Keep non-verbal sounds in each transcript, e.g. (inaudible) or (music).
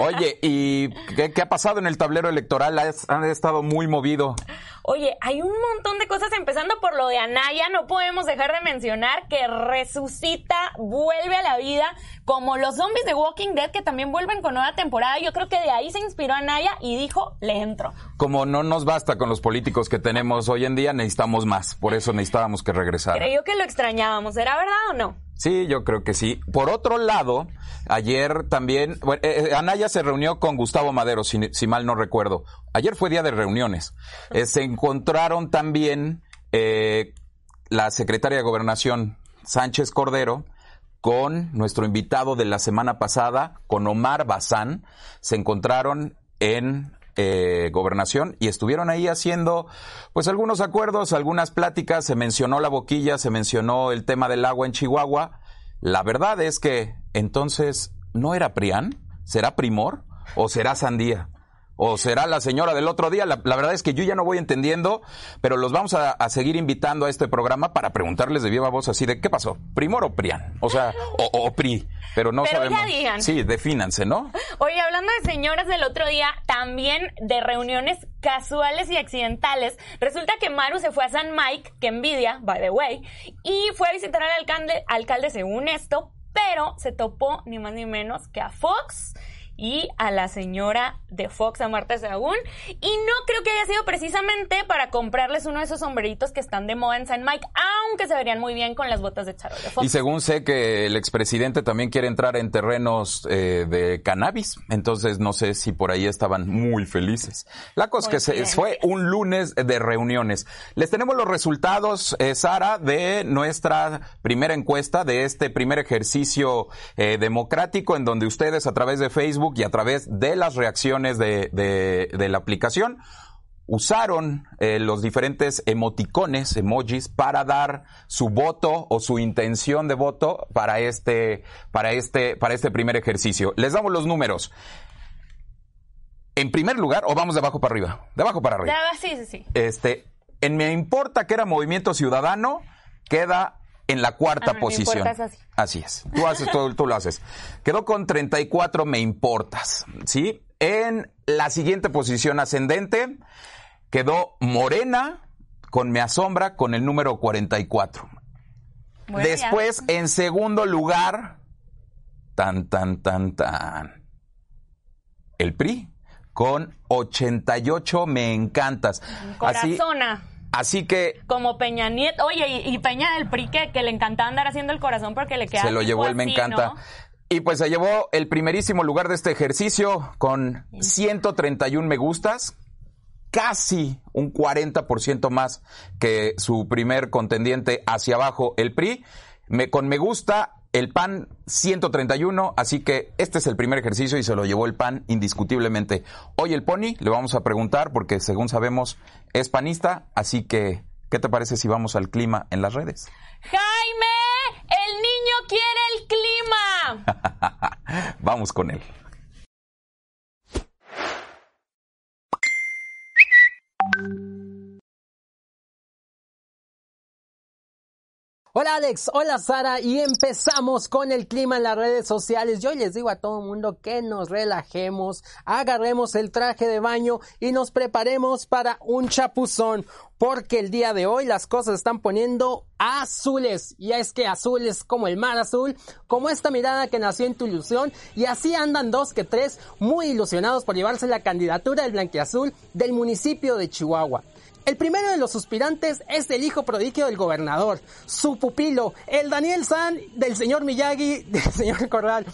Oye, ¿y qué, qué, ha pasado en el tablero electoral? Ha, estado muy movido. Oye, hay un montón de cosas, empezando por lo de Anaya, no podemos dejar de mencionar que resucita, vuelve a la vida, como los zombies de Walking Dead que también vuelven con nueva temporada. Yo creo que de ahí se inspiró Anaya y dijo, le entro. Como no nos basta con los políticos que tenemos hoy en día, necesitamos más. Por eso necesitábamos que regresara. Creo que lo extrañábamos, ¿era verdad o no? Sí, yo creo que sí. Por otro lado, ayer también, bueno, eh, eh, Anaya se reunió con Gustavo Madero, si, mal no recuerdo. Ayer fue día de reuniones. Eh, se encontraron también la secretaria de Gobernación, Sánchez Cordero, con nuestro invitado de la semana pasada, con Omar Bazán. Se encontraron en eh, gobernación y estuvieron ahí haciendo pues algunos acuerdos, algunas pláticas, se mencionó la boquilla, se mencionó el tema del agua en Chihuahua. La verdad es que entonces no era Prián, será Primor o será Sandía o será la señora del otro día. La, verdad es que yo ya no voy entendiendo, pero los vamos a, seguir invitando a este programa para preguntarles de viva voz así de qué pasó, Primor o Prián, o sea, o, PRI, pero no sabemos. Sí, defínanse, ¿no? (laughs) Oye, hablando de señoras del otro día, también de reuniones casuales y accidentales, resulta que Maru se fue a San Mike, que envidia, by the way, y fue a visitar al alcalde, alcalde según esto, pero se topó ni más ni menos que a Fox y a la señora de Fox, a Marta Sagún. Y no creo que haya sido precisamente para comprarles uno de esos sombreritos que están de moda en San Mike, aunque se verían muy bien con las botas de charol de Fox. Y según sé que el expresidente también quiere entrar en terrenos eh, de cannabis, entonces no sé si por ahí estaban muy felices. La cosa es que se, fue un lunes de reuniones. Les tenemos los resultados, eh, Sara, de nuestra primera encuesta, de este primer ejercicio eh, democrático en donde ustedes a través de Facebook y a través de las reacciones de, de, la aplicación usaron eh, los diferentes emoticones, emojis, para dar su voto o su intención de voto para este, para este, para este primer ejercicio. Les damos los números. En primer lugar, o vamos de abajo para arriba, de abajo para arriba. Sí, sí, sí. Este, en Me Importa que era Movimiento Ciudadano, queda en la cuarta ah, posición. así. es. Tú haces todo, tú lo haces. Quedó con 34 me importas, ¿sí? En la siguiente posición ascendente quedó Morena con me asombra con el número 44. Después, en segundo lugar, tan, tan, tan, tan. El PRI con 88 me encantas. Corazona. Así que. Como Peña Nieto. Oye, y, Peña del PRI que, le encantaba andar haciendo el corazón porque le queda. Se lo llevó el Me Encanta. Y pues se llevó el primerísimo lugar de este ejercicio con 131 me gustas, casi un 40% más que su primer contendiente hacia abajo, el PRI. Me, con me gusta el PAN 131, así que este es el primer ejercicio y se lo llevó el PAN indiscutiblemente. Hoy el Pony le vamos a preguntar porque según sabemos es panista, así que ¿qué te parece si vamos al clima en las redes? Jaime, el niño quiere el clima. (laughs) vamos con él. Hola Alex, hola Sara y empezamos con el clima en las redes sociales. Yo les digo a todo el mundo que nos relajemos, agarremos el traje de baño y nos preparemos para un chapuzón, porque el día de hoy las cosas están poniendo azules. Y es que azul es como el mar azul, como esta mirada que nació en tu ilusión y así andan dos que tres muy ilusionados por llevarse la candidatura del blanquiazul del municipio de Chihuahua. El primero de los suspirantes es el hijo prodigio del gobernador, su pupilo, el Daniel San del señor Miyagi, (laughs) del señor Corral.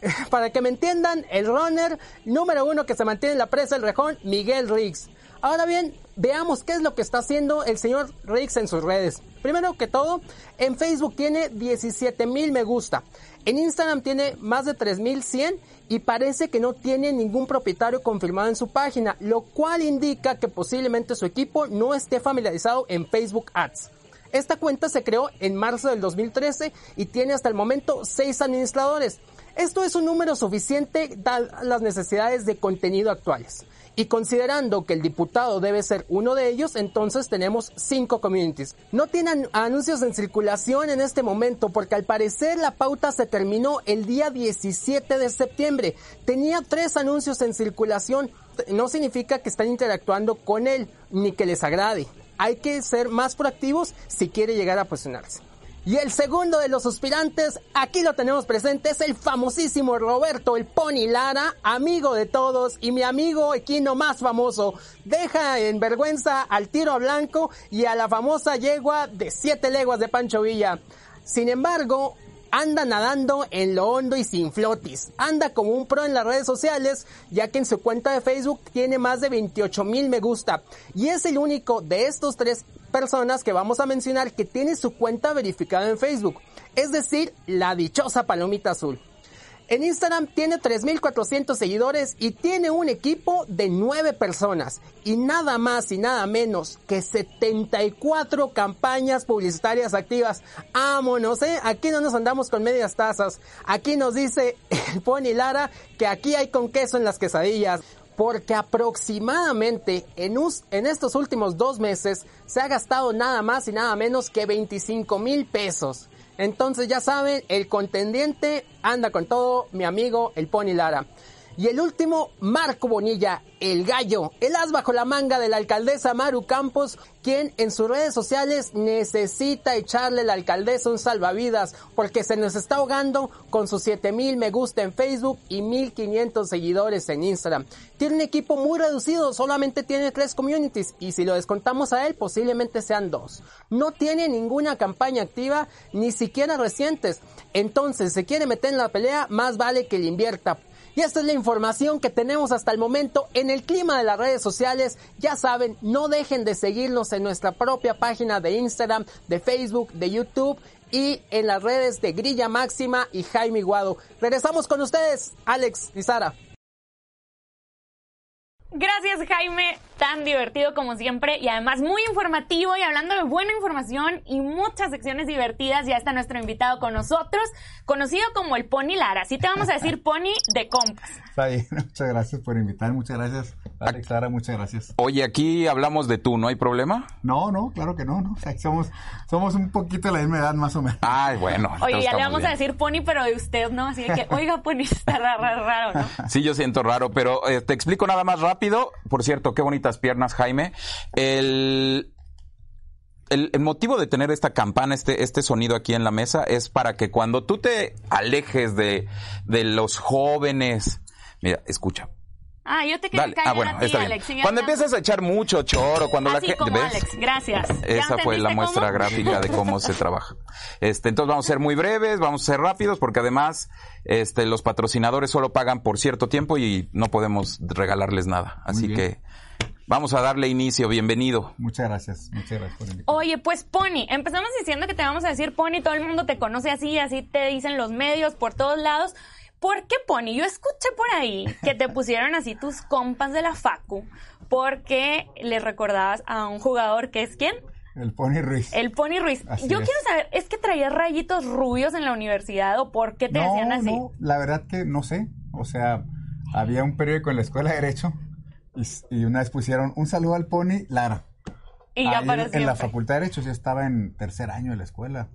(laughs) Para que me entiendan, el runner número uno que se mantiene en la presa del rejón, Miguel Riggs. Ahora bien, veamos qué es lo que está haciendo el señor Riggs en sus redes. Primero que todo, en Facebook tiene 17 mil me gusta. En Instagram tiene más de 3100 y parece que no tiene ningún propietario confirmado en su página, lo cual indica que posiblemente su equipo no esté familiarizado en Facebook Ads. Esta cuenta se creó en marzo del 2013 y tiene hasta el momento 6 administradores. Esto es un número suficiente dadas las necesidades de contenido actuales. Y considerando que el diputado debe ser uno de ellos, entonces tenemos cinco communities. No tienen anuncios en circulación en este momento porque al parecer la pauta se terminó el día 17 de septiembre. Tenía tres anuncios en circulación. No significa que están interactuando con él ni que les agrade. Hay que ser más proactivos si quiere llegar a posicionarse. Y el segundo de los suspirantes, aquí lo tenemos presente, es el famosísimo Roberto el Pony Lara, amigo de todos y mi amigo equino más famoso. Deja en vergüenza al tiro a blanco y a la famosa yegua de siete leguas de Pancho Villa. Sin embargo, anda nadando en lo hondo y sin flotis. Anda como un pro en las redes sociales, ya que en su cuenta de Facebook tiene más de 28 mil me gusta. Y es el único de estos tres personas que vamos a mencionar que tiene su cuenta verificada en Facebook, es decir, la dichosa palomita azul. En Instagram tiene 3.400 seguidores y tiene un equipo de 9 personas y nada más y nada menos que 74 campañas publicitarias activas. Vámonos, ¿eh? Aquí no nos andamos con medias tazas. Aquí nos dice Pony Lara que aquí hay con queso en las quesadillas porque aproximadamente en, en, estos últimos dos meses se ha gastado nada más y nada menos que 25 mil pesos. Entonces ya saben, el contendiente anda con todo, mi amigo el Pony Lara. Y el último, Marco Bonilla, el gallo, el as bajo la manga de la alcaldesa Maru Campos, quien en sus redes sociales necesita echarle a la alcaldesa un salvavidas porque se nos está ahogando con sus 7000 me gusta en Facebook y 1500 seguidores en Instagram. Tiene un equipo muy reducido, solamente tiene tres communities y si lo descontamos a él posiblemente sean dos. No tiene ninguna campaña activa, ni siquiera recientes. Entonces, se quiere meter en la pelea, más vale que le invierta y esta es la información que tenemos hasta el momento en el clima de las redes sociales. Ya saben, no dejen de seguirnos en nuestra propia página de Instagram, de Facebook, de YouTube y en las redes de Grilla Máxima y Jaime Guado. Regresamos con ustedes, Alex y Sara. Gracias Jaime, tan divertido como siempre y además muy informativo y hablando de buena información y muchas secciones divertidas, ya está nuestro invitado con nosotros, conocido como el Pony Lara, así te vamos a decir (laughs) Pony de compas. Está bien, (laughs) muchas gracias por invitar, muchas gracias Alex Lara, muchas gracias. Oye, aquí hablamos de tú, ¿no hay problema? No, no, claro que no, no, somos, somos un poquito de la misma edad más o menos. Ay, bueno. Oye, ya le vamos a decir Pony, pero de usted, ¿no? Así que, oiga, Pony, (laughs) está raro, raro, ¿no? Sí, yo siento raro, pero eh, te explico nada más rápido por cierto, qué bonitas piernas, Jaime. El, el, motivo de tener esta campana, este, este sonido aquí en la mesa, es para que cuando tú te alejes de, de los jóvenes, mira, escucha. Ah, yo te quería ah, bueno, está bien. Cuando empiezas a echar mucho choro, cuando Así la gente. Como Alex, gracias. Esa fue la muestra gráfica de cómo se trabaja. Este, entonces vamos a ser muy breves, vamos a ser rápidos, porque además, este, los patrocinadores solo pagan por cierto tiempo y no podemos regalarles nada. Así que Vamos a darle inicio, bienvenido. Muchas gracias, muchas gracias por Oye, pues Pony, empezamos diciendo que te vamos a decir Pony, todo el mundo te conoce así, así te dicen los medios por todos lados. ¿Por qué Pony? Yo escuché por ahí que te pusieron así tus compas de la Facu porque le recordabas a un jugador que es quién? El Pony Ruiz. El Pony Ruiz. Yo quiero saber, ¿es que traías rayitos rubios en la universidad o por qué te decían así? No, la verdad que no sé. O sea, había un periódico en la escuela de Derecho y, una vez pusieron un saludo al Pony Lara. Y ya apareció. En la Facultad de Derecho, yo estaba en tercer año de la escuela.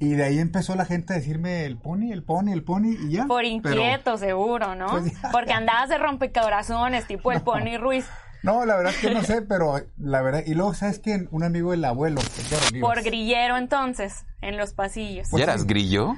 Y de ahí empezó la gente a decirme el pony, el pony, el pony y ya. Por inquieto, seguro, ¿no? Pues (laughs) Porque andabas de rompecorazones, tipo el pony Ruiz. No, la verdad es que no sé, (laughs) pero la verdad. Y luego, ¿sabes quién? Un amigo del abuelo. Por grillero, entonces, en los pasillos. ¿Ya eras grillo?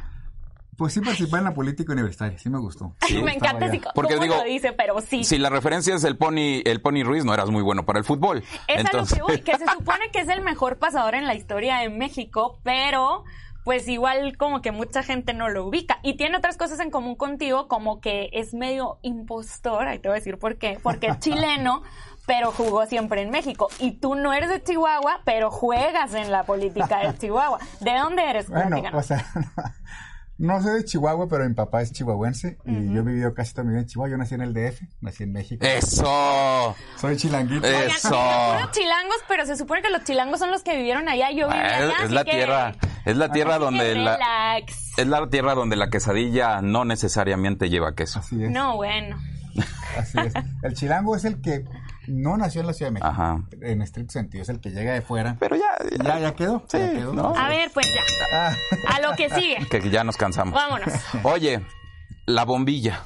Pues sí participé en la política universitaria, sí me gustó. (laughs) me encanta así Porque digo, lo dice, pero sí. Si la referencia es el Pony, el Pony Ruiz, no eras muy bueno para el fútbol. Es Entonces... lo que que se (laughs) supone que es el mejor pasador en la historia de México, pero pues igual como que mucha gente no lo ubica. Y tiene otras cosas en común contigo, como que es medio impostor, ahí te voy a decir por qué, porque es (laughs) chileno, pero jugó siempre en México. Y tú no eres de Chihuahua, pero juegas en la política de Chihuahua. ¿De dónde eres? Bueno, o sea, No soy de Chihuahua, pero mi papá es chihuahuense y yo he vivido casi toda mi vida en Chihuahua. Yo nací en el DF, nací en México. ¡Eso! Soy chilanguito. Oigan, Eso. puros chilangos, pero se supone que los chilangos son los que vivieron allá. Yo viví Ah, allá. es así la que- tierra, es la tierra donde la, relax. es la tierra donde la quesadilla no necesariamente lleva queso. Así es. No, bueno. Así es. El chilango es el que no nació en la Ciudad de México. Ajá. En estricto sentido, es el que llega de fuera. Pero ya, ya, Ya, ya quedó. Sí, ya quedó. ¿no? A ver, pues ya. Ah, A lo que sigue. que ya nos cansamos. Vámonos. Oye, la bombilla.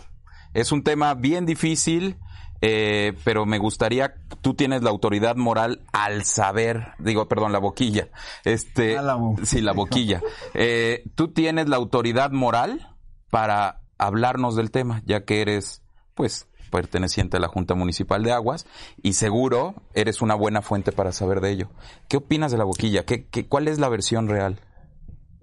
Es un tema bien difícil, eh, pero me gustaría, tú tienes la autoridad moral al saber, digo, perdón, la boquilla. Este, Ah, la sí, la boquilla. Eh, tú tienes la autoridad moral para hablarnos del tema, ya que eres, pues, perteneciente a la Junta Municipal de Aguas y seguro eres una buena fuente para saber de ello. ¿Qué opinas de la boquilla? ¿Qué, qué, cuál es la versión real?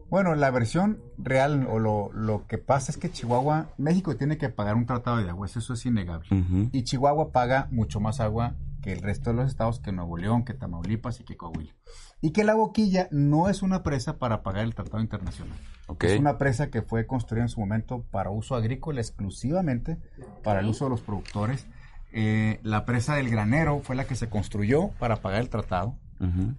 Bueno, la versión real o lo, lo que pasa es que Chihuahua, México tiene que pagar un tratado de aguas, eso es innegable. Y Chihuahua paga mucho más agua que el resto de los estados, que Nuevo León, que Tamaulipas y que Coahuila. Y que la boquilla no es una presa para pagar el tratado internacional. Es una presa que fue construida en su momento para uso agrícola exclusivamente, para el uso de los productores. Eh, la presa del granero fue la que se construyó para pagar el tratado.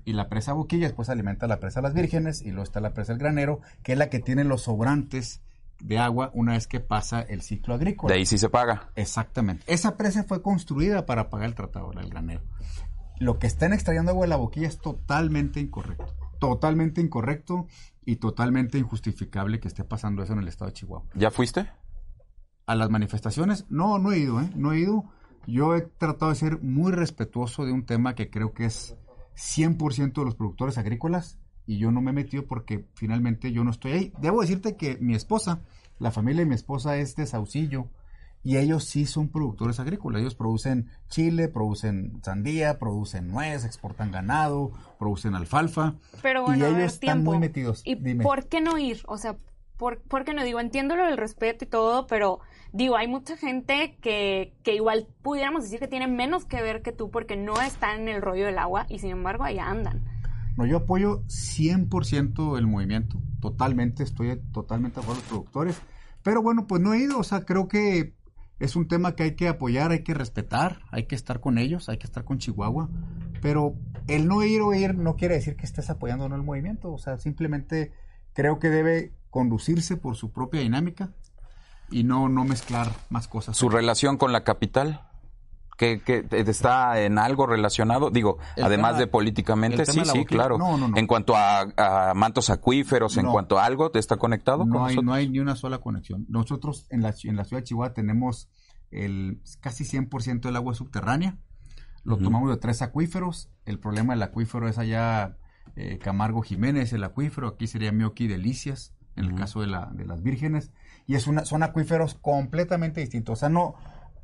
Y la presa Boquilla después alimenta la presa Las Vírgenes y luego está la presa El Granero, que es la que tiene los sobrantes de agua una vez que pasa el ciclo agrícola. De ahí sí se paga. Exactamente. Esa presa fue construida para pagar el tratado del Granero. Lo que están extrayendo agua de la Boquilla es totalmente incorrecto. Totalmente incorrecto y totalmente injustificable que esté pasando eso en el estado de Chihuahua. ¿Ya fuiste? A las manifestaciones, no, no he ido, ¿eh? No he ido. Yo he tratado de ser muy respetuoso de un tema que creo que es 100% de los productores agrícolas y yo no me he metido porque finalmente yo no estoy ahí. Debo decirte que mi esposa, la familia de mi esposa es de Saucillo y ellos sí son productores agrícolas. Ellos producen chile, producen sandía, producen nuez, exportan ganado, producen alfalfa. Pero bueno, y a ellos ver, están muy metidos. ¿Y Dime. por qué no ir? O sea, ¿por, por qué no? Digo, entiendo lo del respeto y todo, pero digo, hay mucha gente que, que igual pudiéramos decir que tiene menos que ver que tú porque no están en el rollo del agua y sin embargo allá andan. No, yo apoyo 100% el movimiento, totalmente, estoy totalmente a favor de los productores, pero bueno, pues no he ido, o sea, creo que es un tema que hay que apoyar, hay que respetar, hay que estar con ellos, hay que estar con Chihuahua, pero el no ir o ir no quiere decir que estés apoyando o no el movimiento, o sea, simplemente creo que debe conducirse por su propia dinámica y no, no mezclar más cosas. su relación con la capital que, que está en algo relacionado digo El además tema- de políticamente sí de sí claro No, no, no. en cuanto a, a mantos acuíferos en cuanto a algo te está conectado con no hay, nosotros? no hay ni una sola conexión. Nosotros en la, en la ciudad de Chihuahua tenemos el casi 100% del agua subterránea. Lo tomamos de tres acuíferos. El problema del acuífero es allá eh, Camargo Jiménez, el acuífero. Aquí sería Mioqui Delicias, en el caso de, la, de las vírgenes. Y es una, son acuíferos completamente distintos. O sea, no...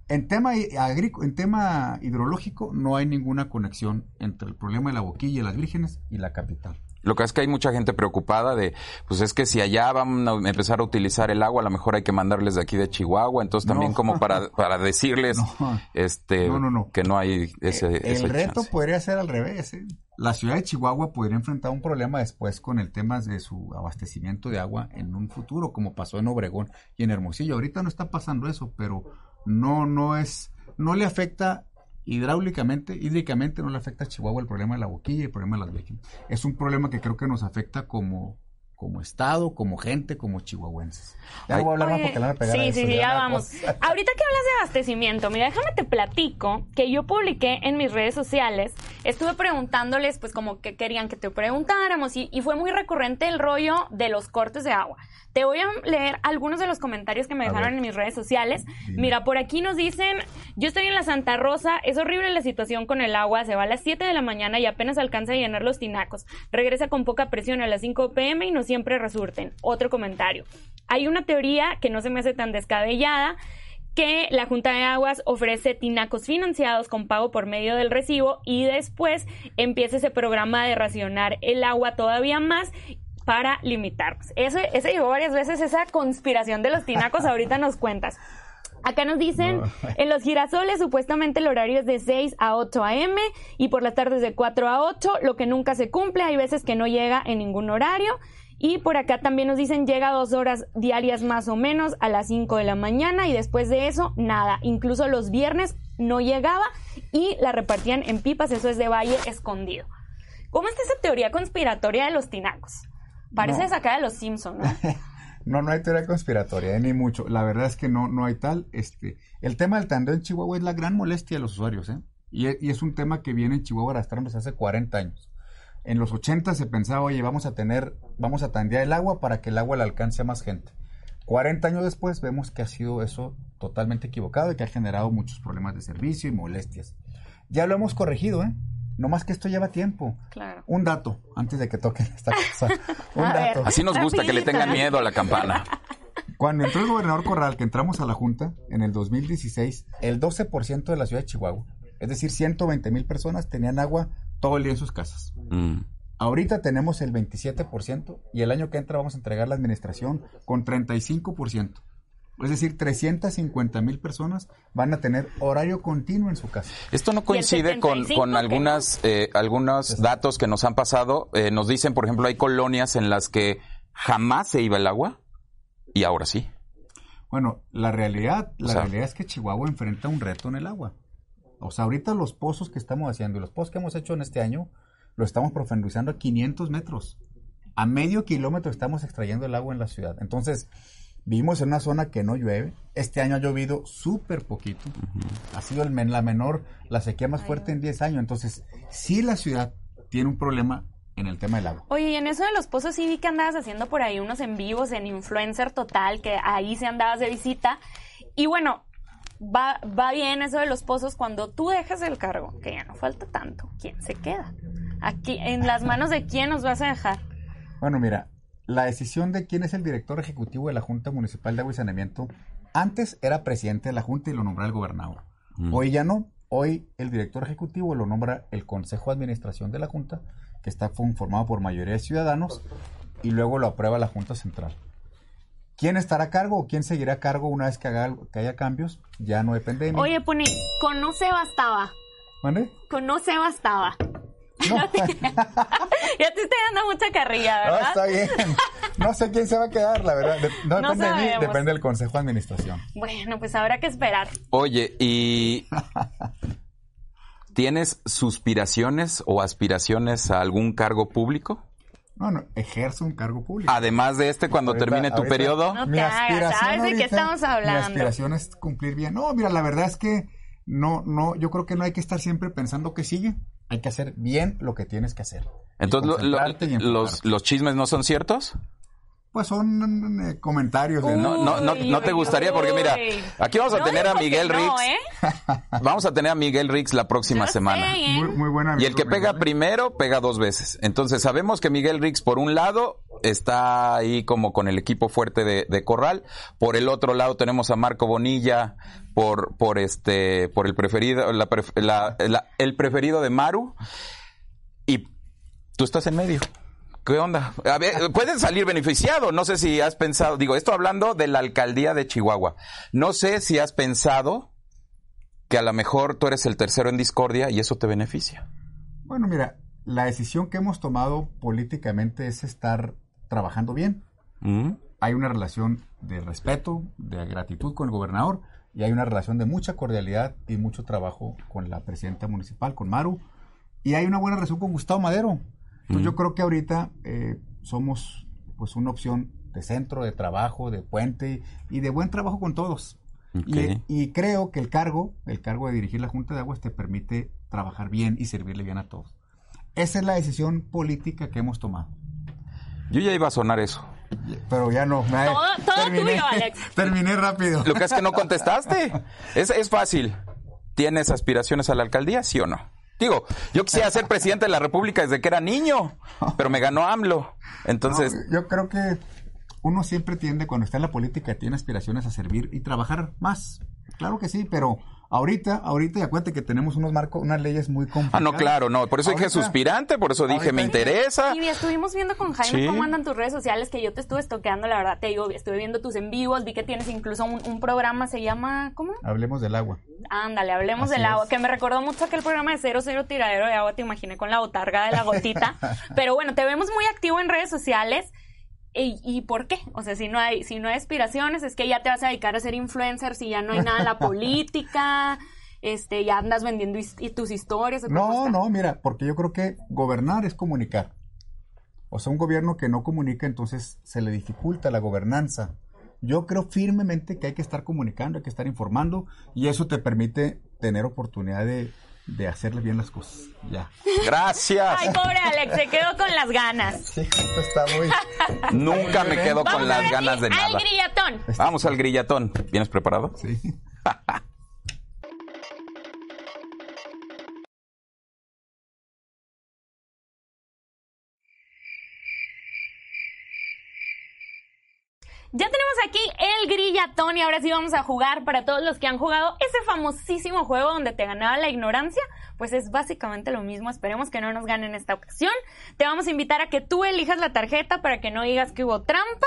En tema, en tema hidrológico no hay ninguna conexión entre el problema de la boquilla y las vírgenes y la capital. Lo que es que hay mucha gente preocupada de, pues es que si allá van a empezar a utilizar el agua, a lo mejor hay que mandarles de aquí de Chihuahua, entonces también No. como para, (laughs) para decirles No. este No, que no hay ese, Eh, ese el reto chance. podría ser al revés. ¿eh? La ciudad de Chihuahua podría enfrentar un problema después con el tema de su abastecimiento de agua en un futuro, como pasó en Obregón y en Hermosillo. Ahorita no está pasando eso, pero no, no es, no le afecta hidráulicamente, hídricamente no le afecta a Chihuahua el problema de la boquilla y el problema de las vírgenes. Es un problema que creo que nos afecta como, como estado, como gente, como chihuahuenses. Ya no voy a hablar más porque le van a pegar a sí, eso, sí, sí, ya vamos. (laughs) Ahorita que hablas de abastecimiento, mira, déjame te platico que yo publiqué en mis redes sociales, estuve preguntándoles pues como que querían que te preguntáramos y, y fue muy recurrente el rollo de los cortes de agua. Te voy a leer algunos de los comentarios que me dejaron en mis redes sociales. Dime. Mira, por aquí nos dicen, yo estoy en la Santa Rosa, es horrible la situación con el agua, se va a las 7 de la mañana y apenas alcanza a llenar los tinacos. Regresa con poca presión a las 5 pm y no siempre resurten. Otro comentario. Hay una teoría que no se me hace tan descabellada que la Junta de Aguas ofrece tinacos financiados con pago por medio del recibo y después empieza ese programa de racionar el agua todavía más para limitarnos. Ese, ese llegó varias veces, esa conspiración de los tinacos, ahorita nos cuentas. Acá nos dicen, No. (laughs) en los girasoles supuestamente el horario es de 6 a 8 a.m. y por las tardes de 4 a 8, lo que nunca se cumple, hay veces que no llega en ningún horario. Y por acá también nos dicen llega dos horas diarias más o menos a las 5 de la mañana y después de eso nada. Incluso los viernes no llegaba y la repartían en pipas, eso es de Valle Escondido. ¿Cómo está esa teoría conspiratoria de los tinacos? Parece No. sacada de los Simpsons, ¿no? (laughs) No, no hay teoría conspiratoria, eh, ni mucho. La verdad es que no, no hay tal. Este, el tema del tandeo en Chihuahua es la gran molestia de los usuarios, ¿eh? Y, e- y es un tema que viene en Chihuahua arrastrándose hace 40 años. En los 80 se pensaba, oye, vamos a tener, vamos a tandear el agua para que el agua le alcance a más gente. 40 años después vemos que ha sido eso totalmente equivocado y que ha generado muchos problemas de servicio y molestias. Ya lo hemos corregido, ¿eh? No más que esto lleva tiempo. Claro. Un dato, antes de que toquen (laughs) esta cosa. Un ver. dato. Así nos gusta que le tengan miedo a la campana. Cuando entró el gobernador Corral, que entramos a la Junta en el 2016, el 12% de la ciudad de Chihuahua, es decir, 120 mil personas, tenían agua todo el día en sus casas. Mm. Ahorita tenemos el 27% y el año que entra vamos a entregar la administración con 35%. Es decir, 350 mil personas van a tener horario continuo en su casa. Esto no coincide con, 75 con que algunas, eh, algunos datos que nos han pasado. Eh, nos dicen, por ejemplo, hay colonias en las que jamás se iba el agua y ahora sí. Bueno, la realidad, la O sea- realidad es que Chihuahua enfrenta un reto en el agua. O sea, ahorita los pozos que estamos haciendo y los pozos que hemos hecho en este año, lo estamos profundizando a 500 metros. A medio kilómetro estamos extrayendo el agua en la ciudad. Entonces, vivimos en una zona que no llueve. Este año ha llovido súper poquito. Ha sido el men- la menor, la sequía más fuerte en 10 años. Entonces, sí la ciudad tiene un problema en el tema del agua. Oye, y en eso de los pozos sí vi que andabas haciendo por ahí unos en vivos en Influencer Total, que ahí se andabas de visita. Y bueno, va, va bien eso de los pozos cuando tú dejas el cargo, que ya no falta tanto. ¿Quién se queda? Aquí, en las manos de quién nos vas a dejar. Bueno, mira, la decisión de quién es el director ejecutivo de la Junta Municipal de Agua y Saneamiento, antes era presidente de la Junta y lo nombraba el gobernador. Hoy ya no. Hoy el director ejecutivo lo nombra el Consejo de Administración de la Junta, que está formado por mayoría de ciudadanos, y luego lo aprueba la Junta Central. ¿Quién estará a cargo o quién seguirá a cargo una vez que, haga, que haya cambios? Ya no depende de mí. Oye, pone, con no se bastaba. ¿Mande? Con no se bastaba. No. (laughs) Ya te estoy dando mucha carrilla, No, ¿verdad? está bien. No sé quién se va a quedar, la verdad. De- no No depende de mí, depende del Consejo de Administración. Bueno, pues habrá que esperar. Oye, ¿y (laughs) tienes suspiraciones o aspiraciones a algún cargo público? No, no, ejerzo un cargo público. Además de este, cuando Ahorita- termine tu ahorita- periodo. No te hagas, ¿sabes de qué estamos Mi hablando? aspiración es cumplir bien. No, mira, la verdad es que no, no, yo creo que no hay que estar siempre pensando que sigue. Hay que hacer bien lo que tienes que hacer. Entonces, lo- lo- los, los chismes no son ciertos? Pues son eh, comentarios. de- No, no, no, no te gustaría, porque mira, aquí vamos a No tener a Miguel no, Rix. ¿eh? (laughs) Vamos a tener a Miguel Rix la próxima Yo semana. sé, ¿eh? Muy, muy buena. Y el que pega primero, pega dos veces. Entonces sabemos que Miguel Rix, por un lado, está ahí como con el equipo fuerte de, de Corral. Por el otro lado tenemos a Marco Bonilla por, por este, por el preferido, la pref- la- la- el preferido de Maru. Y tú estás en medio. ¿Qué onda? A ver, puedes salir beneficiado. No sé si has pensado, digo, esto hablando de la alcaldía de Chihuahua. No sé si has pensado que a lo mejor tú eres el tercero en discordia y eso te beneficia. Bueno, mira, la decisión que hemos tomado políticamente es estar trabajando bien. ¿Mm? hay una relación de respeto, de gratitud con el gobernador y hay una relación de mucha cordialidad y mucho trabajo con la presidenta municipal, con Maru, y hay una buena relación con Gustavo Madero. Entonces yo creo que ahorita eh, somos pues una opción de centro, de trabajo, de puente y de buen trabajo con todos. Y, creo que el cargo, el cargo de dirigir la Junta de Aguas te permite trabajar bien y servirle bien a todos. Esa es la decisión política que hemos tomado. Yo ya iba a sonar eso. Pero ya no. me- Todo- todo tuyo, Alex. (laughs) Terminé rápido. Lo que es que no contestaste. Es, es fácil. ¿Tienes aspiraciones a la alcaldía, sí o no? Digo, yo quisiera ser presidente de la República desde que era niño, pero me ganó AMLO. Entonces, yo creo que uno siempre tiende, cuando está en la política, tiene aspiraciones a servir y trabajar más. Claro que sí, pero ahorita, ahorita, y acuérdate que tenemos unos marcos, unas leyes muy ah, complicadas. no, claro, no. Por eso dije suspirante, por eso dije ahorita- me interesa. Y estuvimos viendo con Jaime Sí. cómo andan tus redes sociales, que yo te estuve estoqueando, la verdad, te digo, estuve viendo tus en vivos, vi que tienes incluso un, un programa, se llama, ¿cómo? Hablemos del agua. Ándale, hablemos Así del agua, que me recordó mucho aquel programa de Cero Cero Tiradero de Agua, te imaginé con la botarga de la gotita. (laughs) Pero bueno, te vemos muy activo en redes sociales ¿Y, y por qué? O sea, si no hay, si no hay aspiraciones, es que ya te vas a dedicar a ser influencer, si ya no hay nada en la (laughs) política, este, ya andas vendiendo his- y tus historias. ¿o cómo No, no, mira, porque yo creo que gobernar es comunicar. O sea, un gobierno que no comunica, entonces se le dificulta la gobernanza. Yo creo firmemente que hay que estar comunicando, hay que estar informando, y eso te permite tener oportunidad de, de hacerle bien las cosas. Ya. Gracias. Ay, pobre Alex, se quedó con las ganas. Sí, esto está muy... (laughs) Nunca me quedo Vamos con las ganas de al nada. grillatón. Vamos al grillatón. ¿Vienes preparado? Sí. (laughs) aquí el grillatón y ahora sí vamos a jugar para todos los que han jugado ese famosísimo juego donde te ganaba la ignorancia. Pues es básicamente lo mismo. Esperemos que no nos ganen esta ocasión. Te vamos a invitar a que tú elijas la tarjeta para que no digas que hubo trampa.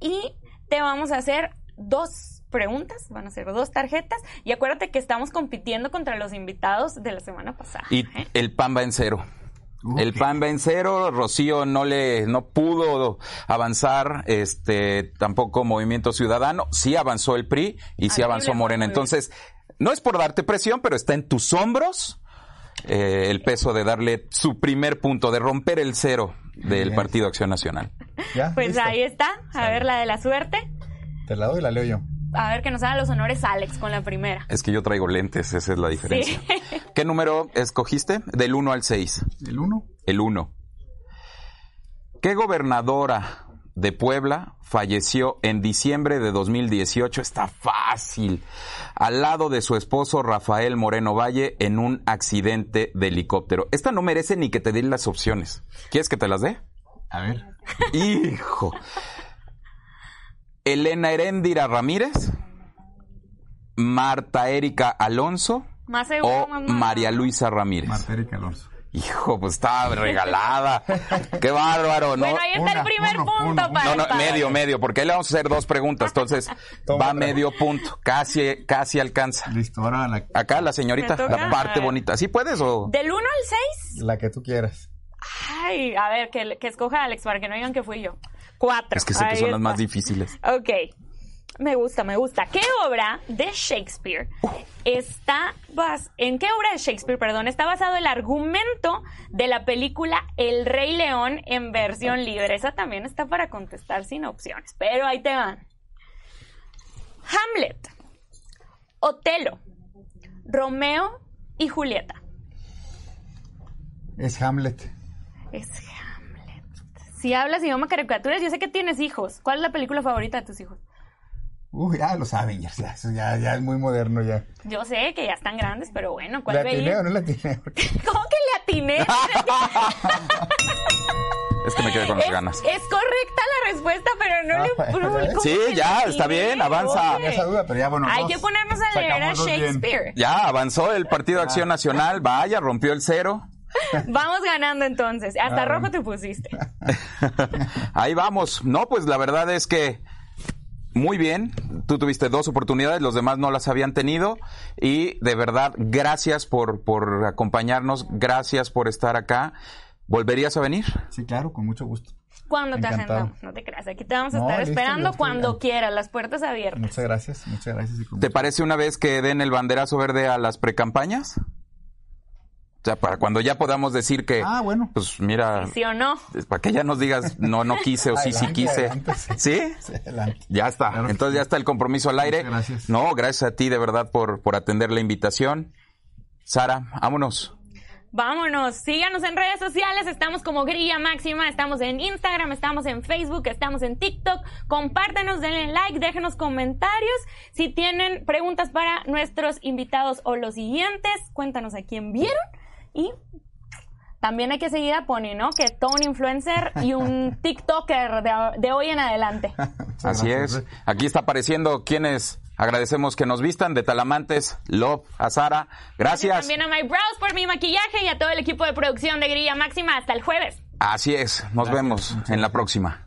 Y te vamos a hacer dos preguntas. Van a ser dos tarjetas. Y acuérdate que estamos compitiendo contra los invitados de la semana pasada. Y ¿eh? el pan va en cero. El pan va en cero, Rocío no le, no pudo avanzar, este, tampoco Movimiento Ciudadano, sí avanzó el PRI y sí avanzó Morena. Entonces, no es por darte presión, pero está en tus hombros eh, el peso de darle su primer punto, de romper el cero del bien. Partido Acción Nacional. ¿Ya? Pues ¿Listo? ahí está. A ver la de la suerte. Te la doy y la leo yo. A ver que nos haga los honores Alex con la primera. Es que yo traigo lentes, esa es la diferencia. Sí. (laughs) ¿Qué número escogiste? Del 1 al 6. ¿El uno? El 1. ¿Qué gobernadora de Puebla falleció en diciembre de 2018? Está fácil. Al lado de su esposo Rafael Moreno Valle en un accidente de helicóptero. Esta no merece ni que te den las opciones. ¿Quieres que te las dé? A ver. Hijo. Elena Heréndira Ramírez, Marta Erika Alonso Más seguro, o más. María Luisa Ramírez. Marta Erika Alonso. Hijo, pues estaba regalada. (laughs) Qué bárbaro, ¿no? Bueno, ahí está Una, el primer uno, punto uno, para No, no, medio, medio, porque ahí le vamos a hacer dos preguntas, entonces Toma va otra. medio punto, casi, casi alcanza. Listo, ahora la, Acá la señorita, la parte bonita. ¿Sí puedes o? Del 1 al 6. la que tú quieras. Ay, a ver, que, que escoja Alex para que no digan que fui yo. 4. Es que sé que son las más difíciles. Ok. Me gusta, me gusta. ¿Qué obra de Shakespeare está bas en qué obra de Shakespeare, perdón, está basado el argumento de la película El Rey León en versión libre? Esa también está para contestar sin opciones, pero ahí te van. Hamlet, Otelo, Romeo y Julieta. Es Hamlet. Es Hamlet. Si hablas idioma caricaturas, yo sé que tienes hijos. ¿Cuál es la película favorita de tus hijos? Uy, ya los Avengers, ya, ya, ya es muy moderno ya. Yo sé que ya están grandes, pero bueno, ¿cuál ¿La atiné o no la atiné? (laughs) (laughs) ¿Cómo que le atiné? (laughs) Es que me quedé con las es, ganas. es correcta la respuesta, pero no Ah, le... bueno, ¿cómo ¿ves? que Sí, ya, está bien, avanza. Oye, Tenía esa duda, pero ya bueno. Hay dos. que ponernos a leer a bien. Shakespeare. Ya avanzó el Partido Acción Nacional, vaya, rompió el cero. (laughs) Vamos ganando entonces. Hasta rojo te pusiste. (laughs) Ahí vamos. No, pues la verdad es que muy bien. Tú tuviste dos oportunidades, los demás no las habían tenido. Y de verdad, gracias por, por acompañarnos, gracias por estar acá. ¿Volverías a venir? Sí, claro, con mucho gusto. Cuando te agendamos, no te creas. Aquí te vamos a No, estar listo, esperando cuando quieras, las puertas abiertas. Muchas gracias, muchas gracias. y ¿Te mucho- parece una vez que den el banderazo verde a las precampañas? O sea, para cuando ya podamos decir que, Ah, bueno. pues mira, ¿Sí o no? para que ya nos digas, no, no quise o sí, sí quise. adelante, sí. ¿Sí? Sí, adelante. Ya está. Claro Entonces sí. ya está el compromiso al aire. Gracias. No, gracias a ti de verdad por, por atender la invitación. Sara, vámonos. Vámonos, síganos en redes sociales, estamos como Grilla Máxima, estamos en Instagram, estamos en Facebook, estamos en TikTok, compártanos, denle like, déjenos comentarios, si tienen preguntas para nuestros invitados o los siguientes, cuéntanos a quién vieron y también hay que seguir a Pony, ¿no? Que todo un influencer y un (laughs) TikToker de, de hoy en adelante. Así gracias, es. eh. Aquí está apareciendo quienes agradecemos que nos vistan de Talamantes, Love, a Sara. Gracias. También a My Brows por mi maquillaje y a todo el equipo de producción de Grilla Máxima. Hasta el jueves. Así es. Nos Gracias. vemos en la próxima.